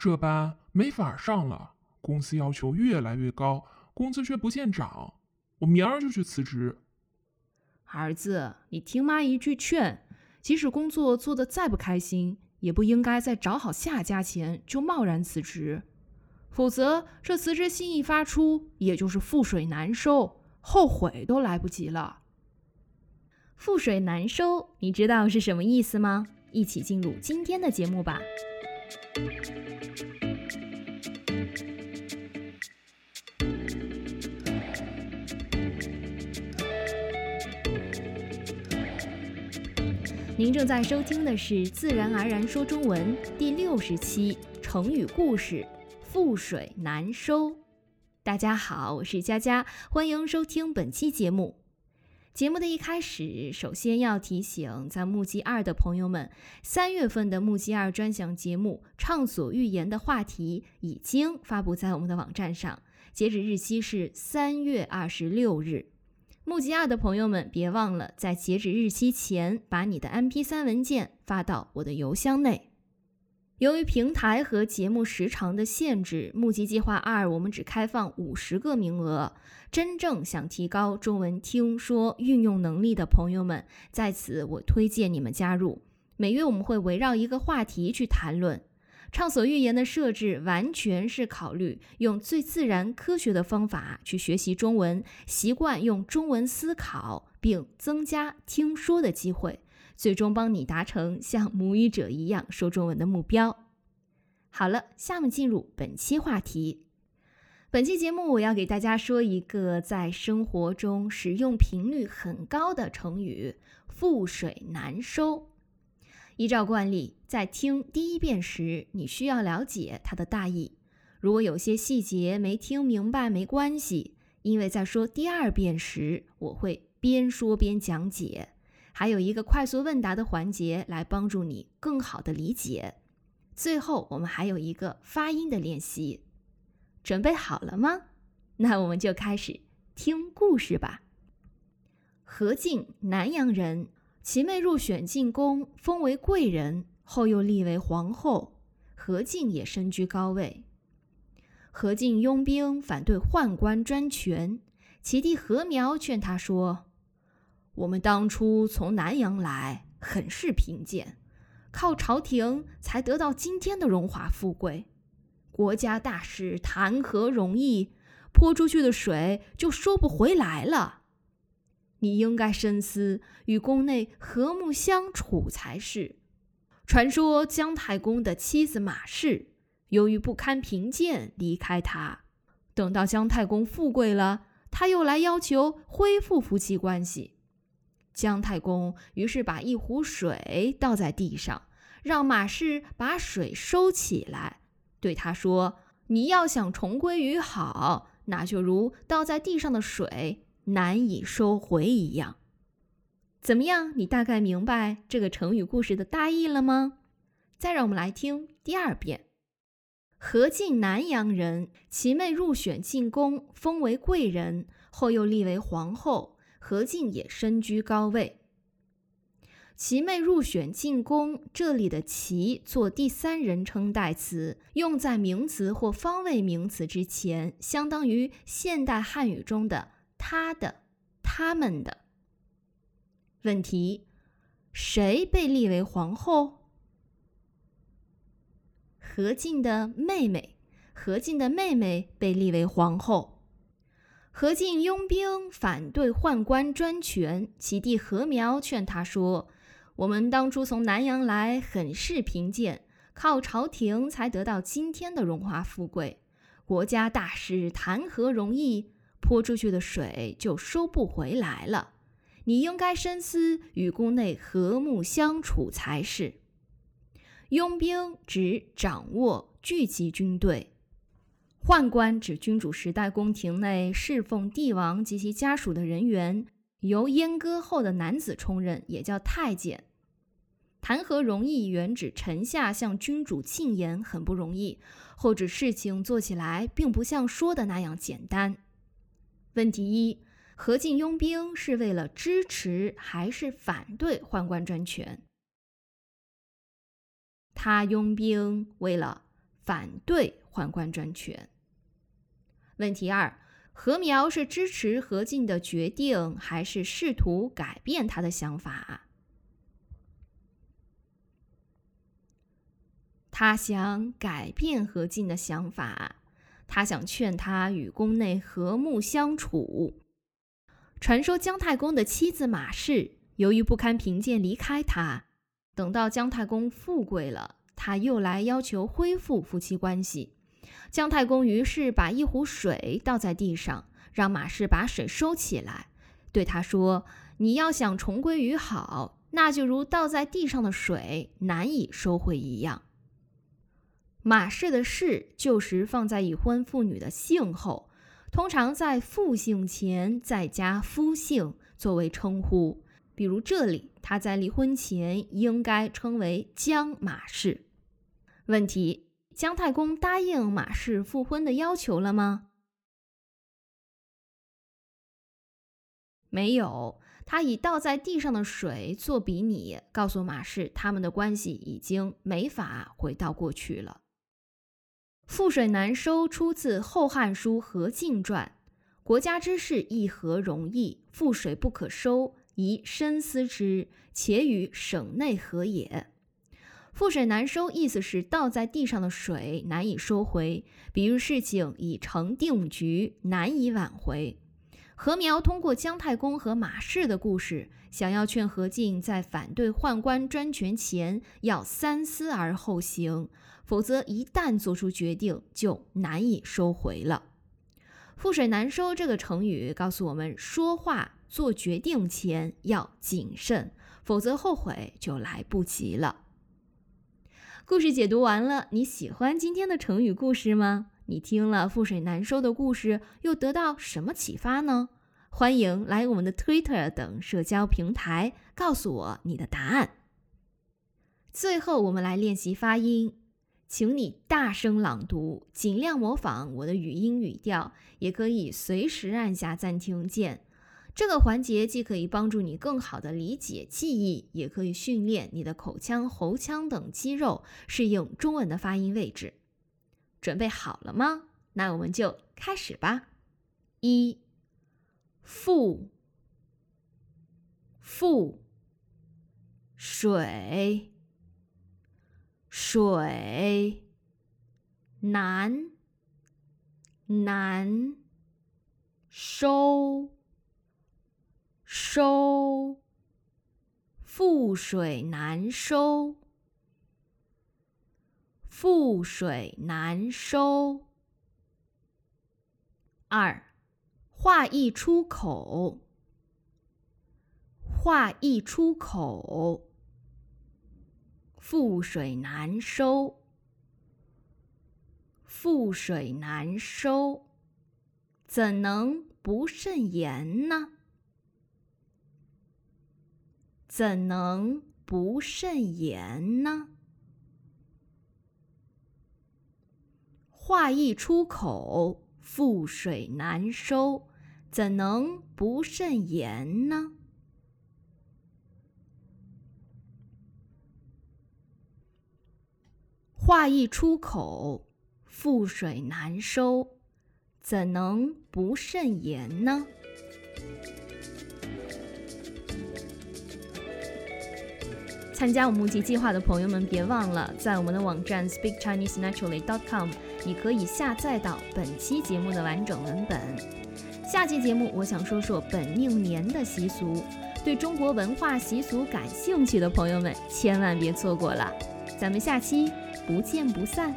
这班没法上了，公司要求越来越高，工资却不见涨，我明儿就去辞职。儿子，你听妈一句劝，即使工作做得再不开心，也不应该在找好下家前就贸然辞职，否则这辞职信一发出，也就是覆水难收，后悔都来不及了。覆水难收，你知道是什么意思吗？一起进入今天的节目吧。您正在收听的是《自然而然说中文》第六十期成语故事“覆水难收”。大家好，我是佳佳，欢迎收听本期节目。节目的一开始，首先要提醒在木吉二的朋友们，三月份的木吉二专享节目《畅所欲言》的话题已经发布在我们的网站上，截止日期是三月二十六日。木吉亚的朋友们，别忘了在截止日期前把你的 MP3 文件发到我的邮箱内。由于平台和节目时长的限制，木吉计划二我们只开放五十个名额。真正想提高中文听说运用能力的朋友们，在此我推荐你们加入。每月我们会围绕一个话题去谈论。畅所欲言的设置完全是考虑用最自然科学的方法去学习中文，习惯用中文思考，并增加听说的机会，最终帮你达成像母语者一样说中文的目标。好了，下面进入本期话题。本期节目我要给大家说一个在生活中使用频率很高的成语“覆水难收”。依照惯例，在听第一遍时，你需要了解它的大意。如果有些细节没听明白，没关系，因为在说第二遍时，我会边说边讲解，还有一个快速问答的环节来帮助你更好的理解。最后，我们还有一个发音的练习。准备好了吗？那我们就开始听故事吧。何进，南阳人。其妹入选进宫，封为贵人，后又立为皇后。何进也身居高位。何进拥兵反对宦官专权，其弟何苗劝他说：“我们当初从南阳来，很是贫贱，靠朝廷才得到今天的荣华富贵。国家大事谈何容易？泼出去的水就收不回来了。”你应该深思，与宫内和睦相处才是。传说姜太公的妻子马氏，由于不堪贫贱离开他，等到姜太公富贵了，他又来要求恢复夫妻关系。姜太公于是把一壶水倒在地上，让马氏把水收起来，对他说：“你要想重归于好，那就如倒在地上的水。”难以收回一样，怎么样？你大概明白这个成语故事的大意了吗？再让我们来听第二遍。何进南阳人，其妹入选进宫，封为贵人，后又立为皇后。何进也身居高位。其妹入选进宫，这里的“其”做第三人称代词，用在名词或方位名词之前，相当于现代汉语中的。他的、他们的问题，谁被立为皇后？何进的妹妹，何进的妹妹被立为皇后。何进拥兵反对宦官专权，其弟何苗劝他说：“我们当初从南阳来，很是贫贱，靠朝廷才得到今天的荣华富贵。国家大事谈何容易？”泼出去的水就收不回来了，你应该深思，与宫内和睦相处才是。拥兵指掌握、聚集军队，宦官指君主时代宫廷内侍奉帝王及其家属的人员，由阉割后的男子充任，也叫太监。谈何容易，原指臣下向君主进言很不容易，或指事情做起来并不像说的那样简单。问题一：何进拥兵是为了支持还是反对宦官专权？他拥兵为了反对宦官专权。问题二：何苗是支持何进的决定，还是试图改变他的想法？他想改变何进的想法，他想劝他与宫内和睦相处。传说姜太公的妻子马氏由于不堪贫贱离开他，等到姜太公富贵了，他又来要求恢复夫妻关系。姜太公于是把一壶水倒在地上，让马氏把水收起来，对他说：“你要想重归于好，那就如倒在地上的水难以收回一样。”马氏的氏旧时放在已婚妇女的姓后，通常在父姓前再加夫姓作为称呼。比如这里，他在离婚前应该称为姜马氏。问题：姜太公答应马氏复婚的要求了吗？没有，他以倒在地上的水做比拟，告诉马氏他们的关系已经没法回到过去了。覆水难收出自《后汉书·何进传》，国家之事亦何容易？覆水不可收，宜深思之，且与省内何也？覆水难收，意思是倒在地上的水难以收回，比喻事情已成定局，难以挽回。何苗通过姜太公和马氏的故事，想要劝何进在反对宦官专权前要三思而后行。否则，一旦做出决定，就难以收回了。覆水难收这个成语告诉我们，说话、做决定前要谨慎，否则后悔就来不及了。故事解读完了，你喜欢今天的成语故事吗？你听了覆水难收的故事，又得到什么启发呢？欢迎来我们的 Twitter 等社交平台告诉我你的答案。最后，我们来练习发音。请你大声朗读，尽量模仿我的语音语调，也可以随时按下暂停键。这个环节既可以帮助你更好的理解记忆，也可以训练你的口腔、喉腔等肌肉适应中文的发音位置。准备好了吗？那我们就开始吧。一，覆，覆，水。水难难收收覆水难收覆水难收。二话一出口，话一出口。覆水难收，覆水难收，怎能不慎言呢？怎能不慎言呢？话一出口，覆水难收，怎能不慎言呢？话一出口，覆水难收，怎能不慎言呢？参加我们募集计划的朋友们，别忘了在我们的网站 speak chinese naturally dot com，你可以下载到本期节目的完整文本。下期节目，我想说说本命年的习俗，对中国文化习俗感兴趣的朋友们，千万别错过了。咱们下期。不见不散。